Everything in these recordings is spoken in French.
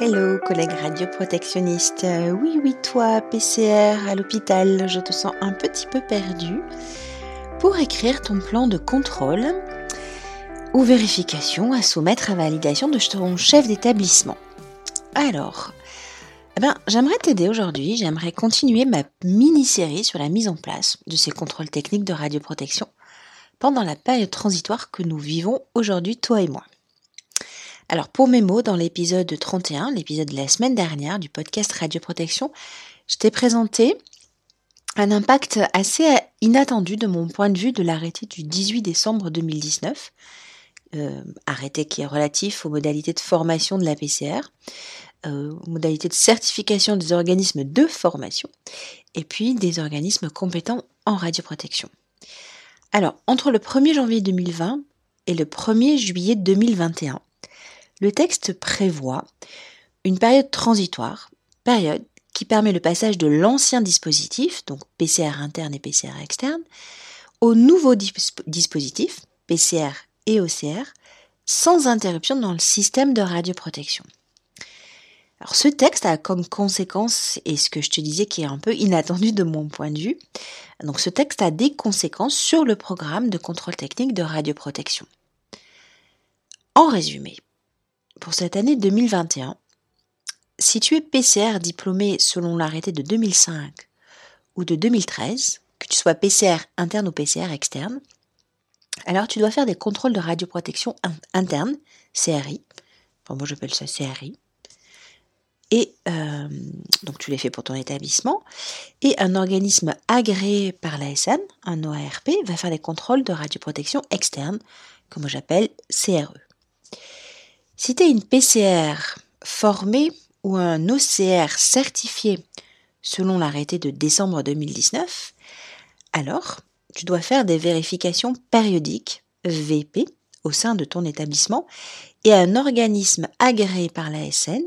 Hello collègue radioprotectionniste. Euh, oui, oui, toi, PCR à l'hôpital, je te sens un petit peu perdu. Pour écrire ton plan de contrôle ou vérification à soumettre à validation de ton chef d'établissement. Alors, eh ben, j'aimerais t'aider aujourd'hui, j'aimerais continuer ma mini-série sur la mise en place de ces contrôles techniques de radioprotection pendant la période transitoire que nous vivons aujourd'hui, toi et moi. Alors pour mes mots, dans l'épisode 31, l'épisode de la semaine dernière du podcast Radioprotection, je t'ai présenté un impact assez inattendu de mon point de vue de l'arrêté du 18 décembre 2019, euh, arrêté qui est relatif aux modalités de formation de la PCR, euh, aux modalités de certification des organismes de formation, et puis des organismes compétents en radioprotection. Alors, entre le 1er janvier 2020 et le 1er juillet 2021, le texte prévoit une période transitoire, période qui permet le passage de l'ancien dispositif, donc PCR interne et PCR externe, au nouveau dispositif, PCR et OCR, sans interruption dans le système de radioprotection. Alors ce texte a comme conséquence, et ce que je te disais qui est un peu inattendu de mon point de vue, donc ce texte a des conséquences sur le programme de contrôle technique de radioprotection. En résumé, pour cette année 2021, si tu es PCR diplômé selon l'arrêté de 2005 ou de 2013, que tu sois PCR interne ou PCR externe, alors tu dois faire des contrôles de radioprotection interne, CRI, enfin moi j'appelle ça CRI, et euh, donc tu les fais pour ton établissement, et un organisme agréé par l'ASN, un OARP, va faire des contrôles de radioprotection externe, que moi j'appelle CRE. Si tu es une PCR formée ou un OCR certifié selon l'arrêté de décembre 2019, alors tu dois faire des vérifications périodiques VP au sein de ton établissement et un organisme agréé par l'ASN,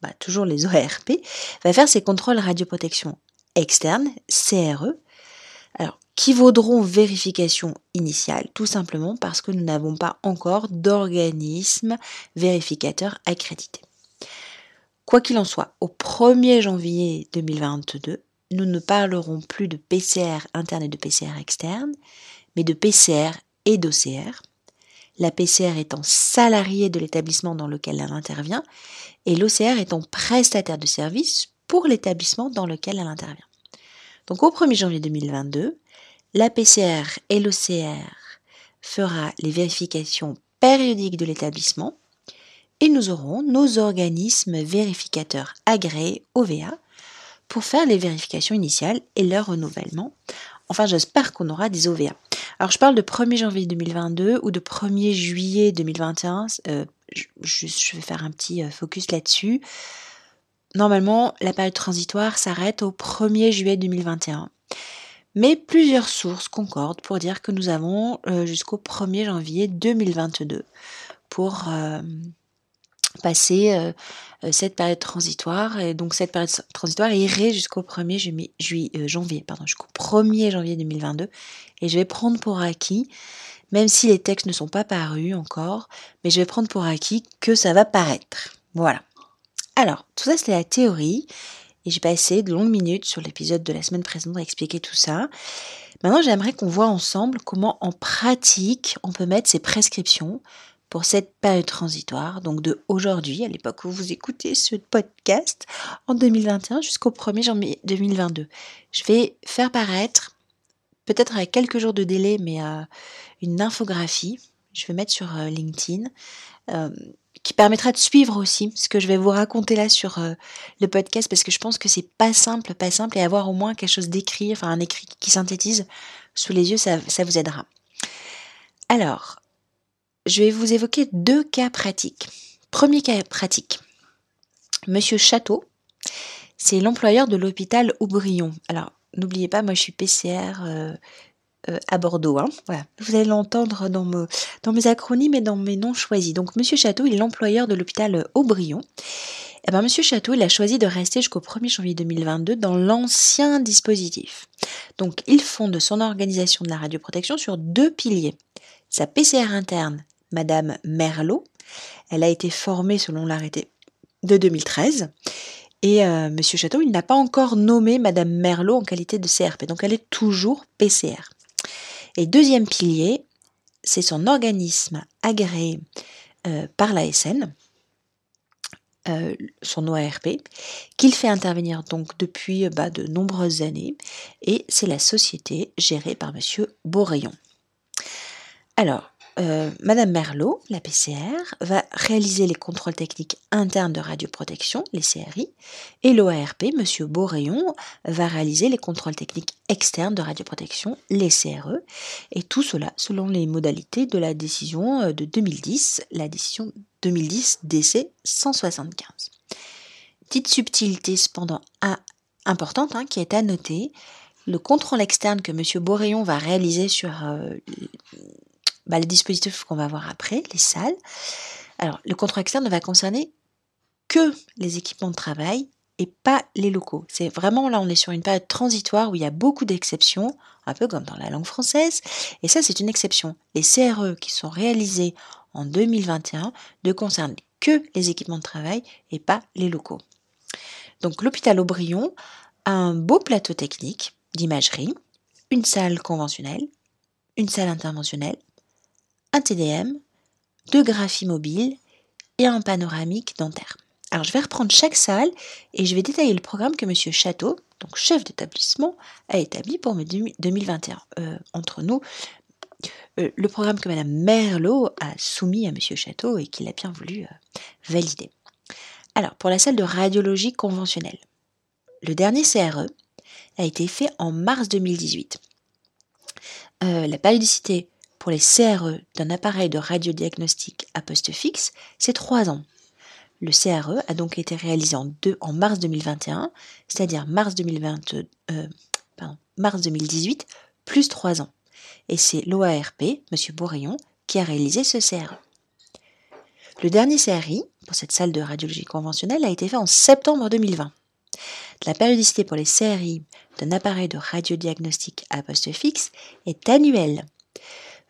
bah, toujours les ORP, va faire ses contrôles radioprotection externe, CRE, qui vaudront vérification initiale, tout simplement parce que nous n'avons pas encore d'organisme vérificateur accrédité. Quoi qu'il en soit, au 1er janvier 2022, nous ne parlerons plus de PCR interne et de PCR externe, mais de PCR et d'OCR. La PCR étant salariée de l'établissement dans lequel elle intervient et l'OCR étant prestataire de service pour l'établissement dans lequel elle intervient. Donc au 1er janvier 2022, la PCR et l'OCR fera les vérifications périodiques de l'établissement et nous aurons nos organismes vérificateurs agréés OVA pour faire les vérifications initiales et leur renouvellement. Enfin, j'espère qu'on aura des OVA. Alors, je parle de 1er janvier 2022 ou de 1er juillet 2021. Euh, je, vais faire un petit euh, focus là-dessus. Normalement, la période transitoire s'arrête au 1er juillet 2021. Mais plusieurs sources concordent pour dire que nous avons euh, jusqu'au 1er janvier 2022 pour euh, passer euh, cette période transitoire. Et donc cette période transitoire irait jusqu'au 1er janvier, pardon, jusqu'au 1er janvier 2022. Et je vais prendre pour acquis, même si les textes ne sont pas parus encore, mais je vais prendre pour acquis que ça va paraître. Voilà. Alors, tout ça, c'est la théorie. Et j'ai passé de longues minutes sur l'épisode de la semaine précédente à expliquer tout ça. Maintenant, j'aimerais qu'on voit ensemble comment en pratique on peut mettre ces prescriptions pour cette période transitoire, donc de aujourd'hui, à l'époque où vous écoutez ce podcast, en 2021 jusqu'au 1er janvier 2022. Je vais faire paraître, peut-être avec quelques jours de délai, mais une infographie. Je vais mettre sur euh, LinkedIn. Euh, qui permettra de suivre aussi ce que je vais vous raconter là sur euh, le podcast parce que je pense que c'est pas simple, pas simple et avoir au moins quelque chose d'écrit, enfin un écrit qui synthétise sous les yeux, ça, vous aidera. Alors, je vais vous évoquer deux cas pratiques. Premier cas pratique. Monsieur Château, c'est l'employeur de l'hôpital Aubryon. Alors, n'oubliez pas, moi je suis PCR euh, euh, à Bordeaux. Hein. Vous allez l'entendre dans, mes acronymes et dans mes noms choisis. Donc Monsieur Château, il est l'employeur de l'hôpital Aubryon. Eh ben, Monsieur Château, il a choisi de rester jusqu'au 1er janvier 2022 dans l'ancien dispositif. Donc il fonde son organisation de la radioprotection sur deux piliers. Sa PCR interne, Madame Merlot, elle a été formée selon l'arrêté de 2013. Et euh, Monsieur Château, il n'a pas encore nommé Madame Merlot en qualité de CRP, donc elle est toujours PCR. Et deuxième pilier, c'est son organisme agréé euh, par l'ASN, euh, son OARP, qu'il fait intervenir donc depuis bah, de nombreuses années, et c'est la société gérée par Monsieur Beaurayon. Alors, euh, Madame Merlot, la PCR, va réaliser les contrôles techniques internes de radioprotection, les CRI, et l'OARP, Monsieur Beaurayon, va réaliser les contrôles techniques externes de radioprotection, les CRE, et tout cela selon les modalités de la décision euh, de 2010, la décision 2010 DC 175. Petite subtilité cependant importante hein, qui est à noter, le contrôle externe que Monsieur Beaurayon va réaliser sur euh, bah, les dispositifs qu'on va voir après, les salles. Alors, le contrôle externe ne va concerner que les équipements de travail et pas les locaux. C'est vraiment là, on est sur une période transitoire où il y a beaucoup d'exceptions, un peu comme dans la langue française. Et ça, c'est une exception. Les CRE qui sont réalisés en 2021 ne concernent que les équipements de travail et pas les locaux. Donc, l'hôpital Aubryon a un beau plateau technique d'imagerie, une salle conventionnelle, une salle interventionnelle, un TDM, deux graphies mobiles et un panoramique dentaire. Alors je vais reprendre chaque salle et je vais détailler le programme que M. Château, donc chef d'établissement, a établi pour 2021. Euh, entre nous, euh, le programme que Mme Merlot a soumis à M. Château et qu'il a bien voulu euh, valider. Alors, pour la salle de radiologie conventionnelle, le dernier CRE a été fait en mars 2018. la périodicité pour les CRE d'un appareil de radiodiagnostic à poste fixe, c'est 3 ans. Le CRE a donc été réalisé en, en mars 2021, c'est-à-dire mars, euh, mars 2018, plus 3 ans. Et c'est l'OARP, M. Bourillon, qui a réalisé ce CRE. Le dernier CRI, pour cette salle de radiologie conventionnelle, a été fait en septembre 2020. La périodicité pour les CRI d'un appareil de radiodiagnostic à poste fixe est annuelle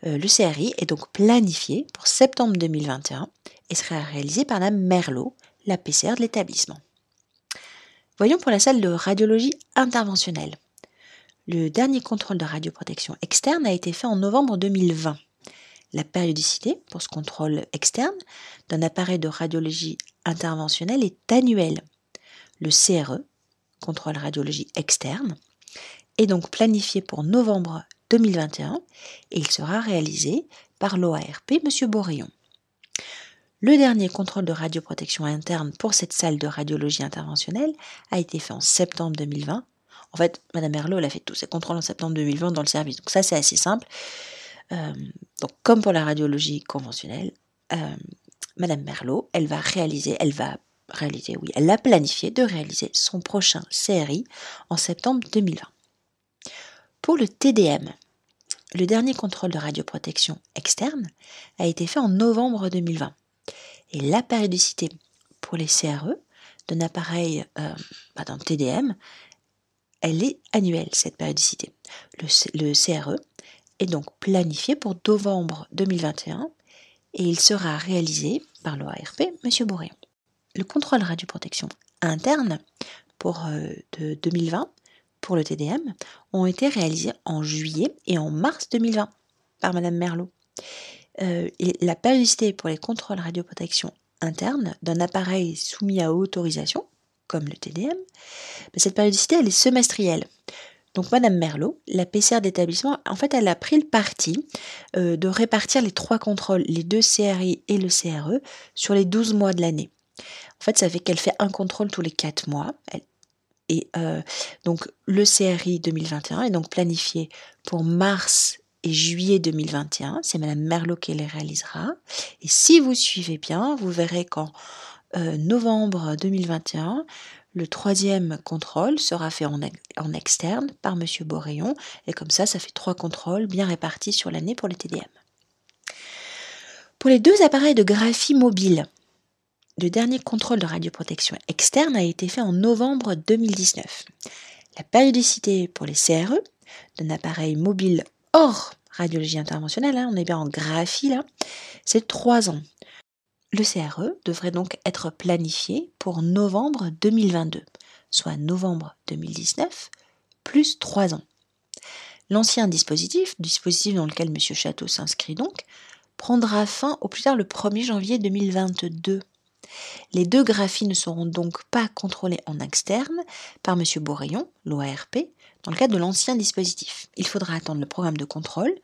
euh, le CRI est donc planifié pour septembre 2021 et sera réalisé par la Merlot, la PCR de l'établissement. Voyons pour la salle de radiologie interventionnelle. Le dernier contrôle de radioprotection externe a été fait en novembre 2020. La périodicité pour ce contrôle externe d'un appareil de radiologie interventionnelle est annuelle. Le CRE, contrôle radiologie externe, est donc planifié pour novembre 2021 et il sera réalisé par l'OARP M. Boréon. Le dernier contrôle de radioprotection interne pour cette salle de radiologie interventionnelle a été fait en septembre 2020. En fait, Mme Merlot, a fait tous ses contrôles en septembre 2020 dans le service. Donc ça, c'est assez simple. Euh, donc, comme pour la radiologie conventionnelle, euh, Mme Merlot, elle va réaliser, elle va réaliser, oui, elle a planifié de réaliser son prochain CRI en septembre 2020. Pour le TDM, le dernier contrôle de radioprotection externe a été fait en novembre 2020. Et la périodicité pour les CRE d'un appareil euh, d'un TDM, elle est annuelle, cette périodicité. Le, CRE est donc planifié pour novembre 2021 et il sera réalisé par l'OARP, M. Bourréon. Le contrôle radioprotection interne pour euh, de 2020 pour le TDM ont été réalisés en juillet et en mars 2020 par Madame Merlot. Euh, la périodicité pour les contrôles radioprotection interne d'un appareil soumis à autorisation, comme le TDM, ben, cette périodicité elle est semestrielle. Donc Madame Merlot, la PCR d'établissement, en fait, elle a pris le parti euh, de répartir les trois contrôles, les deux CRI et le CRE, sur les 12 mois de l'année. En fait, ça fait qu'elle fait un contrôle tous les 4 mois. Et euh, donc le CRI 2021 est donc planifié pour mars et juillet 2021. C'est Madame Merlot qui les réalisera. Et si vous suivez bien, vous verrez qu'en euh, novembre 2021, le troisième contrôle sera fait en, en externe par Monsieur Boréon. Et comme ça, ça fait trois contrôles bien répartis sur l'année pour les TDM. Pour les deux appareils de graphie mobile, le dernier contrôle de radioprotection externe a été fait en novembre 2019. La périodicité pour les CRE d'un appareil mobile hors radiologie interventionnelle, hein, on est bien en graphie là, c'est 3 ans. Le CRE devrait donc être planifié pour novembre 2022, soit novembre 2019, plus 3 ans. L'ancien dispositif, dispositif dans lequel M. Château s'inscrit donc, prendra fin au plus tard le 1er janvier 2022. Les deux graphies ne seront donc pas contrôlées en externe par M. Bourrayon, l'OARP, dans le cadre de l'ancien dispositif. Il faudra attendre le programme de contrôle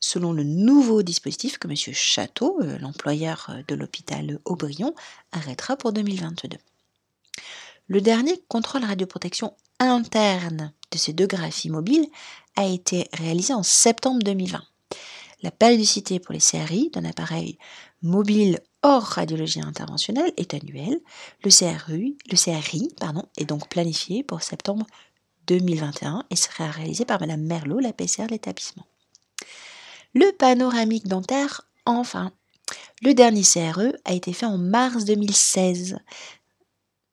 selon le nouveau dispositif que M. Château, euh, l'employeur euh, de l'hôpital Aubryon, arrêtera pour 2022. Le dernier contrôle radioprotection interne de ces deux graphies mobiles a été réalisé en septembre 2020. La périodicité pour les CRI d'un appareil mobile hors radiologie interventionnelle est annuelle. Le CRI, le CRI pardon, est donc planifié pour septembre 2021 et sera réalisé par Mme Merlot, la PCR de l'établissement. Le panoramique dentaire, enfin. Le dernier CRE a été fait en mars 2016.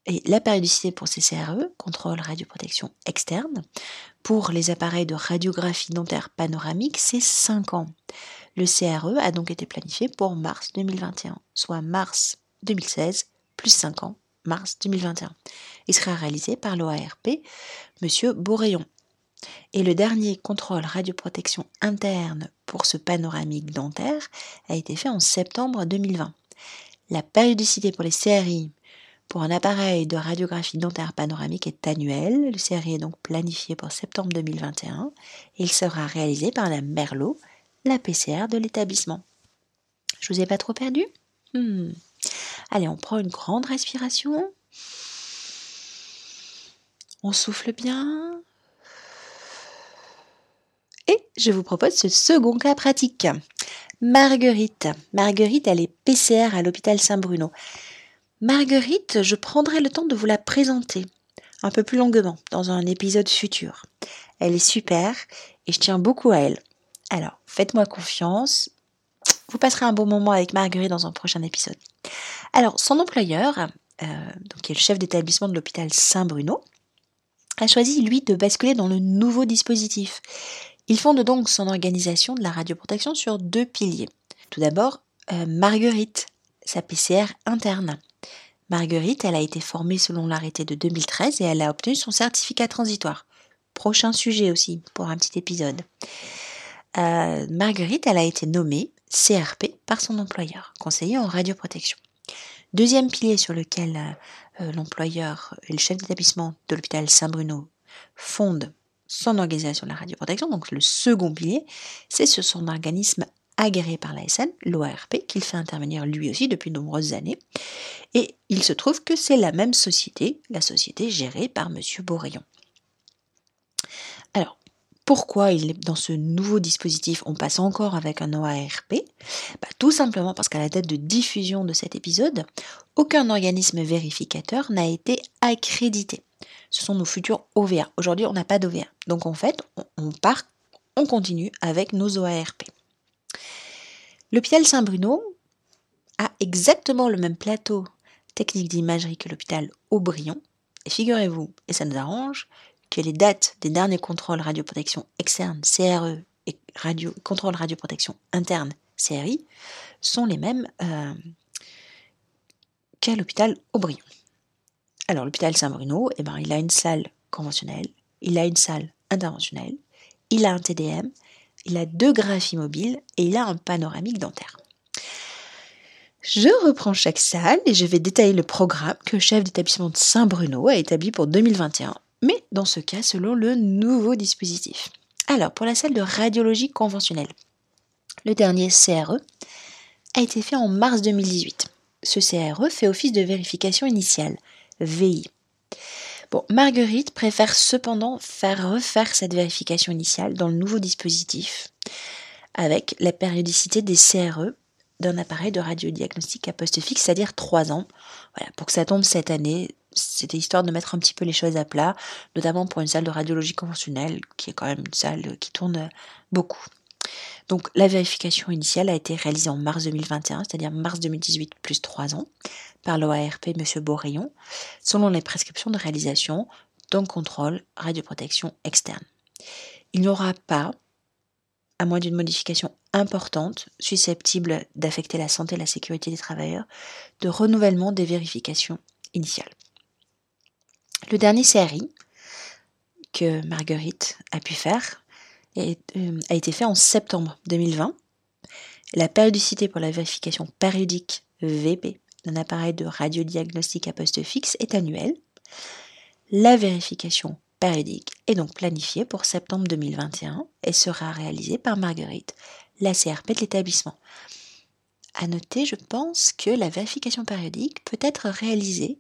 Et la périodicité pour ces CRE, contrôle radioprotection externe, pour les appareils de radiographie dentaire panoramique, c'est 5 ans. Le CRE a donc été planifié pour mars 2021, soit mars 2016 plus 5 ans, mars 2021. Il sera réalisé par l'OARP, M. Bourrayon. Et le dernier contrôle radioprotection interne pour ce panoramique dentaire a été fait en septembre 2020. La périodicité pour les CRI pour un appareil de radiographie dentaire panoramique est annuelle. Le CRI est donc planifié pour septembre 2021 et il sera réalisé par la Merlot, la PCR de l'établissement. Je vous ai pas trop perdu? Hmm. Allez, on prend une grande respiration. On souffle bien. Et je vous propose ce second cas pratique. Marguerite. Marguerite, elle est PCR à l'hôpital Saint-Bruno. Marguerite, je prendrai le temps de vous la présenter un peu plus longuement dans un épisode futur. Elle est super et je tiens beaucoup à elle. Alors, faites-moi confiance. Vous passerez un bon moment avec Marguerite dans un prochain épisode. Alors, son employeur, euh, donc qui est le chef d'établissement de l'hôpital Saint-Bruno, a choisi, lui, de basculer dans le nouveau dispositif. Il fonde donc son organisation de la radioprotection sur deux piliers. Tout d'abord, euh, Marguerite, sa PCR interne. Marguerite, elle a été formée selon l'arrêté de 2013 et elle a obtenu son certificat transitoire. Prochain sujet aussi pour un petit épisode. Euh, Marguerite, elle a été nommée CRP par son employeur, conseiller en radioprotection. Deuxième pilier sur lequel euh, l'employeur et le chef d'établissement de l'hôpital Saint-Bruno fondent son organisation de la radioprotection, donc le second pilier, c'est sur son organisme agréé par l'ASN, l'OARP, qu'il fait intervenir lui aussi depuis de nombreuses années. Et il se trouve que c'est la même société, la société gérée par M. Bourrayon. Alors, pourquoi dans ce nouveau dispositif on passe encore avec un OARP bah, Tout simplement parce qu'à la date de diffusion de cet épisode, aucun organisme vérificateur n'a été accrédité. Ce sont nos futurs OVA. Aujourd'hui, on n'a pas d'OVA. Donc en fait, on part, on continue avec nos OARP. L'hôpital Saint-Bruno a exactement le même plateau technique d'imagerie que l'hôpital Aubryon. Et figurez-vous, et ça nous arrange, les dates des derniers contrôles radioprotection externe CRE et radio, contrôle radioprotection interne CRI sont les mêmes euh, qu'à l'hôpital Aubryon. Alors l'hôpital Saint-Bruno, eh ben, il a une salle conventionnelle, il a une salle interventionnelle, il a un TDM, il a deux graphies mobiles et il a un panoramique dentaire. Je reprends chaque salle et je vais détailler le programme que le chef d'établissement de Saint-Bruno a établi pour 2021 mais dans ce cas selon le nouveau dispositif. Alors, pour la salle de radiologie conventionnelle, le dernier CRE a été fait en mars 2018. Ce CRE fait office de vérification initiale, VI. Marguerite préfère cependant faire refaire cette vérification initiale dans le nouveau dispositif avec la périodicité des CRE d'un appareil de radiodiagnostic à poste fixe, c'est-à-dire 3 ans. Voilà, pour que ça tombe cette année, c'était histoire de mettre un petit peu les choses à plat, notamment pour une salle de radiologie conventionnelle, qui est quand même une salle qui tourne beaucoup. Donc la vérification initiale a été réalisée en mars 2021, c'est-à-dire mars 2018 plus 3 ans, par l'OARP M. Bourrayon, selon les prescriptions de réalisation d'un contrôle radioprotection externe. Il n'y aura pas à moins d'une modification importante susceptible d'affecter la santé et la sécurité des travailleurs, de renouvellement des vérifications initiales. Le dernier CRI que Marguerite a pu faire euh, a été fait en septembre 2020. La périodicité pour la vérification périodique VP d'un appareil de radiodiagnostic à poste fixe est annuelle. La vérification périodique est donc planifiée pour septembre 2021 et sera réalisée par Marguerite, la CRP de l'établissement. À noter, je pense que la vérification périodique peut être réalisée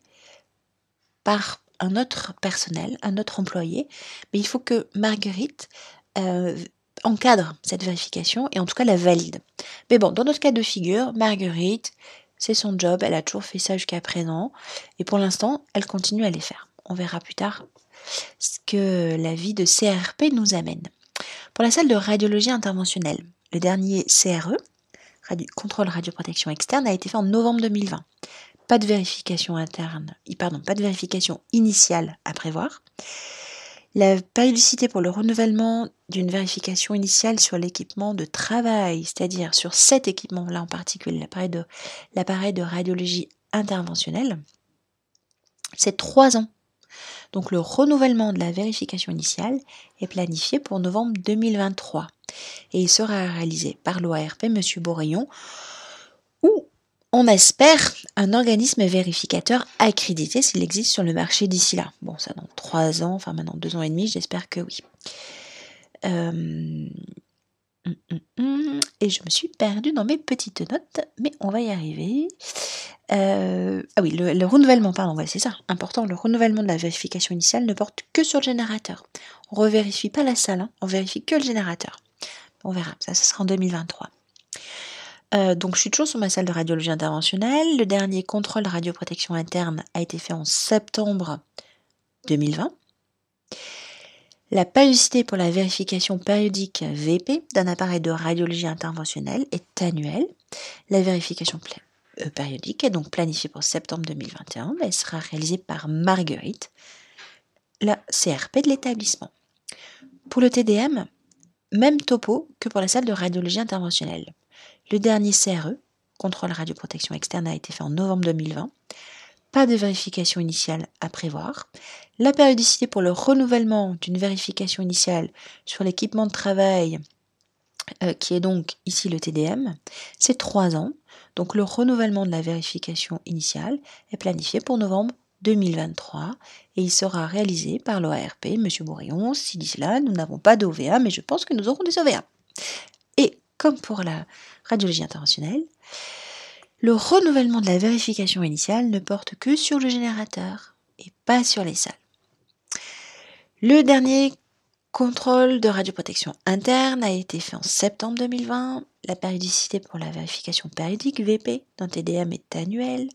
par un autre personnel, un autre employé, mais il faut que Marguerite euh, encadre cette vérification et en tout cas la valide. Mais bon, dans notre cas de figure, Marguerite, c'est son job, elle a toujours fait ça jusqu'à présent, et pour l'instant, elle continue à les faire. On verra plus tard ce que la vie de CRP nous amène. Pour la salle de radiologie interventionnelle, le dernier CRE, contrôle radioprotection externe, a été fait en novembre 2020. Pas de vérification interne, pardon, pas de vérification initiale à prévoir. La périodicité pour le renouvellement d'une vérification initiale sur l'équipement de travail, c'est-à-dire sur cet équipement-là en particulier, l'appareil de, radiologie interventionnelle, c'est trois ans. Donc le renouvellement de la vérification initiale est planifié pour novembre 2023 et il sera réalisé par l'OARP M. Bourillon ou on espère un organisme vérificateur accrédité s'il existe sur le marché d'ici là. Bon, ça dans trois ans, enfin maintenant deux ans et demi, j'espère que oui. Euh, hum, hum, hum. Et je me suis perdue dans mes petites notes, mais on va y arriver. Euh, ah oui, le, renouvellement, pardon, c'est ça, important. Le renouvellement de la vérification initiale ne porte que sur le générateur. On ne revérifie pas la salle, hein. on vérifie que le générateur. On verra, ça, ça sera en 2023. Euh, donc je suis toujours sur ma salle de radiologie interventionnelle. Le dernier contrôle radioprotection interne a été fait en septembre 2020. La périodicité pour la vérification périodique VP d'un appareil de radiologie interventionnelle est annuelle. La vérification euh, périodique est donc planifiée pour septembre 2021. Elle sera réalisée par Marguerite, la CRP de l'établissement. Pour le TDM, même topo que pour la salle de radiologie interventionnelle. Le dernier CRE, contrôle radioprotection externe, a été fait en novembre 2020. Pas de vérification initiale à prévoir. La périodicité pour le renouvellement d'une vérification initiale sur l'équipement de travail, euh, qui est donc ici le TDM, c'est trois ans. Donc le renouvellement de la vérification initiale est planifié pour novembre 2023 et il sera réalisé par l'OARP, M. Bourillon. Si d'ici là, nous n'avons pas d'OVA, mais je pense que nous aurons des OVA. Comme pour la radiologie interventionnelle, le renouvellement de la vérification initiale ne porte que sur le générateur et pas sur les salles. Le dernier contrôle de radioprotection interne a été fait en septembre 2020. La périodicité pour la vérification périodique VP d'un TDM est annuelle.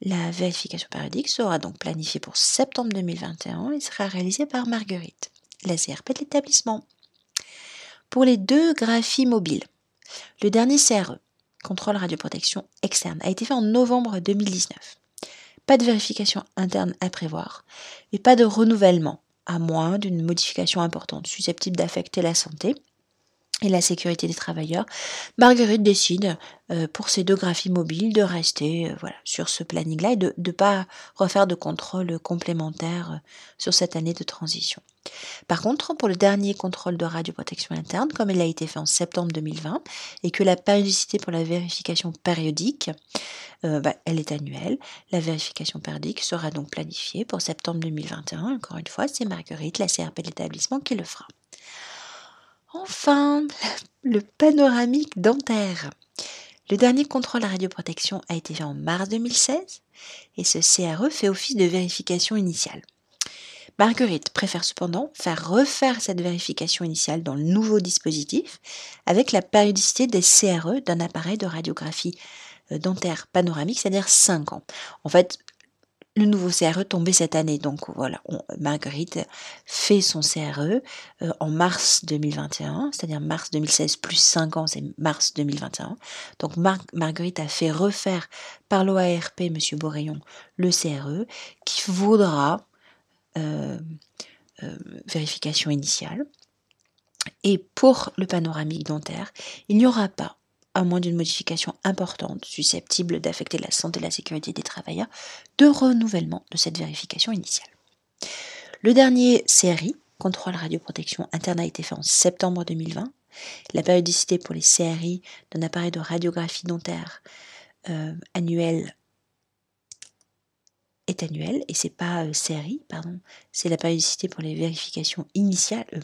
La vérification périodique sera donc planifiée pour septembre 2021 et sera réalisée par Marguerite, la CRP de l'établissement. Pour les deux graphies mobiles, le dernier CRE, contrôle radioprotection externe, a été fait en novembre 2019. Pas de vérification interne à prévoir et pas de renouvellement, à moins d'une modification importante susceptible d'affecter la santé et la sécurité des travailleurs, Marguerite décide euh, pour ces deux graphies mobiles de rester euh, sur ce planning-là et de ne pas refaire de contrôle complémentaire euh, sur cette année de transition. Par contre, pour le dernier contrôle de radioprotection interne, comme il a été fait en septembre 2020 et que la périodicité pour la vérification périodique, bah, elle est annuelle, la vérification périodique sera donc planifiée pour septembre 2021. Encore une fois, c'est Marguerite, la CRP de l'établissement, qui le fera. Enfin, le panoramique dentaire. Le dernier contrôle à radioprotection a été fait en mars 2016 et ce CRE fait office de vérification initiale. Marguerite préfère cependant faire refaire cette vérification initiale dans le nouveau dispositif avec la périodicité des CRE d'un appareil de radiographie euh, dentaire panoramique, c'est-à-dire 5 ans. En fait, le nouveau CRE tombé cette année. Donc voilà, Marguerite fait son CRE euh, en mars 2021, c'est-à-dire mars 2016 plus 5 ans, c'est mars 2021. Donc Marguerite a fait refaire par l'OARP, M. Boréon, le CRE, qui vaudra euh, euh, vérification initiale. Et pour le panoramique dentaire, il n'y aura pas, à moins d'une modification importante susceptible d'affecter la santé et la sécurité des travailleurs, de renouvellement de cette vérification initiale. Le dernier série, contrôle radioprotection interne, a été fait en septembre 2020. La périodicité pour les CRI d'un appareil de radiographie dentaire euh, annuel est annuelle et c'est pas euh, série, pardon, c'est la périodicité pour les vérifications initiales. Euh,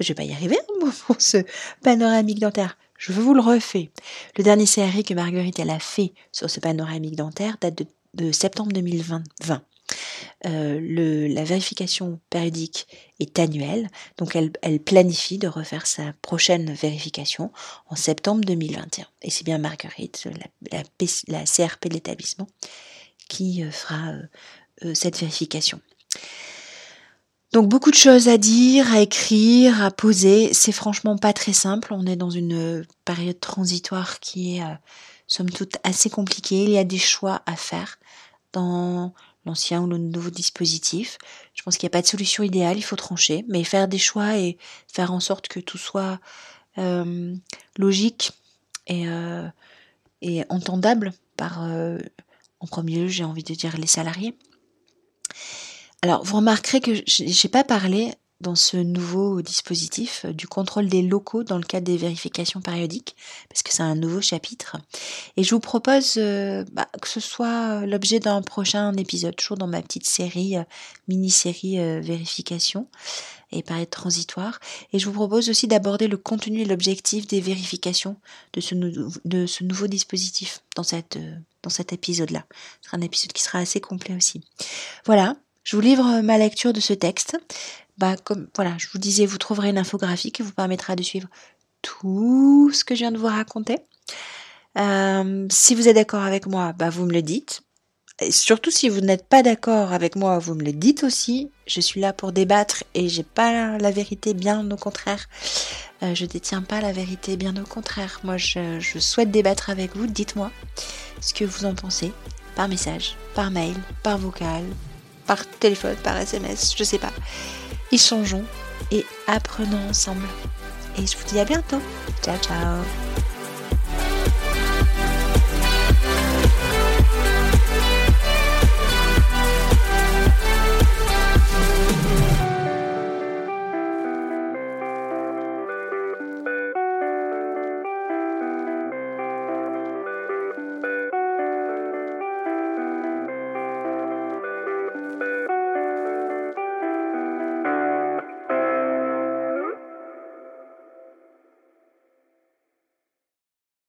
je vais pas y arriver hein, pour ce panoramique dentaire. Je vous le refais. Le dernier CRI que Marguerite a fait sur ce panoramique dentaire date de, septembre 2020. Euh, la vérification périodique est annuelle, donc elle, planifie de refaire sa prochaine vérification en septembre 2021. Et c'est bien Marguerite, la CRP de l'établissement, qui euh, fera euh, cette vérification. Donc beaucoup de choses à dire, à écrire, à poser. C'est franchement pas très simple. On est dans une période transitoire qui est, somme toute, assez compliquée. Il y a des choix à faire dans l'ancien ou le nouveau dispositif. Je pense qu'il n'y a pas de solution idéale, il faut trancher, mais faire des choix et faire en sorte que tout soit euh, logique et, euh, et, entendable par, euh, en premier lieu, j'ai envie de dire les salariés. Alors, vous remarquerez que j'ai pas parlé dans ce nouveau dispositif euh, du contrôle des locaux dans le cadre des vérifications périodiques, parce que c'est un nouveau chapitre. Et je vous propose euh, bah, que ce soit l'objet d'un prochain épisode, toujours dans ma petite série, euh, mini-série vérification et paraître transitoire. Et je vous propose aussi d'aborder le contenu et l'objectif des vérifications de ce, nouveau dispositif dans, dans cet épisode-là. Ce sera un épisode qui sera assez complet aussi. Voilà, je vous livre ma lecture de ce texte bah, voilà, je vous disais, vous trouverez une infographie qui vous permettra de suivre tout ce que je viens de vous raconter. Euh, si vous êtes d'accord avec moi, bah, vous me le dites. Et surtout si vous n'êtes pas d'accord avec moi, vous me le dites aussi. Je suis là pour débattre et j'ai pas la vérité, bien au contraire. Euh, je détiens pas la vérité, bien au contraire. Moi, je, je souhaite débattre avec vous. Dites-moi ce que vous en pensez par message, par mail, par vocal, par téléphone, par SMS, je sais pas échangeons et apprenons ensemble. Et je vous dis à bientôt. Ciao ciao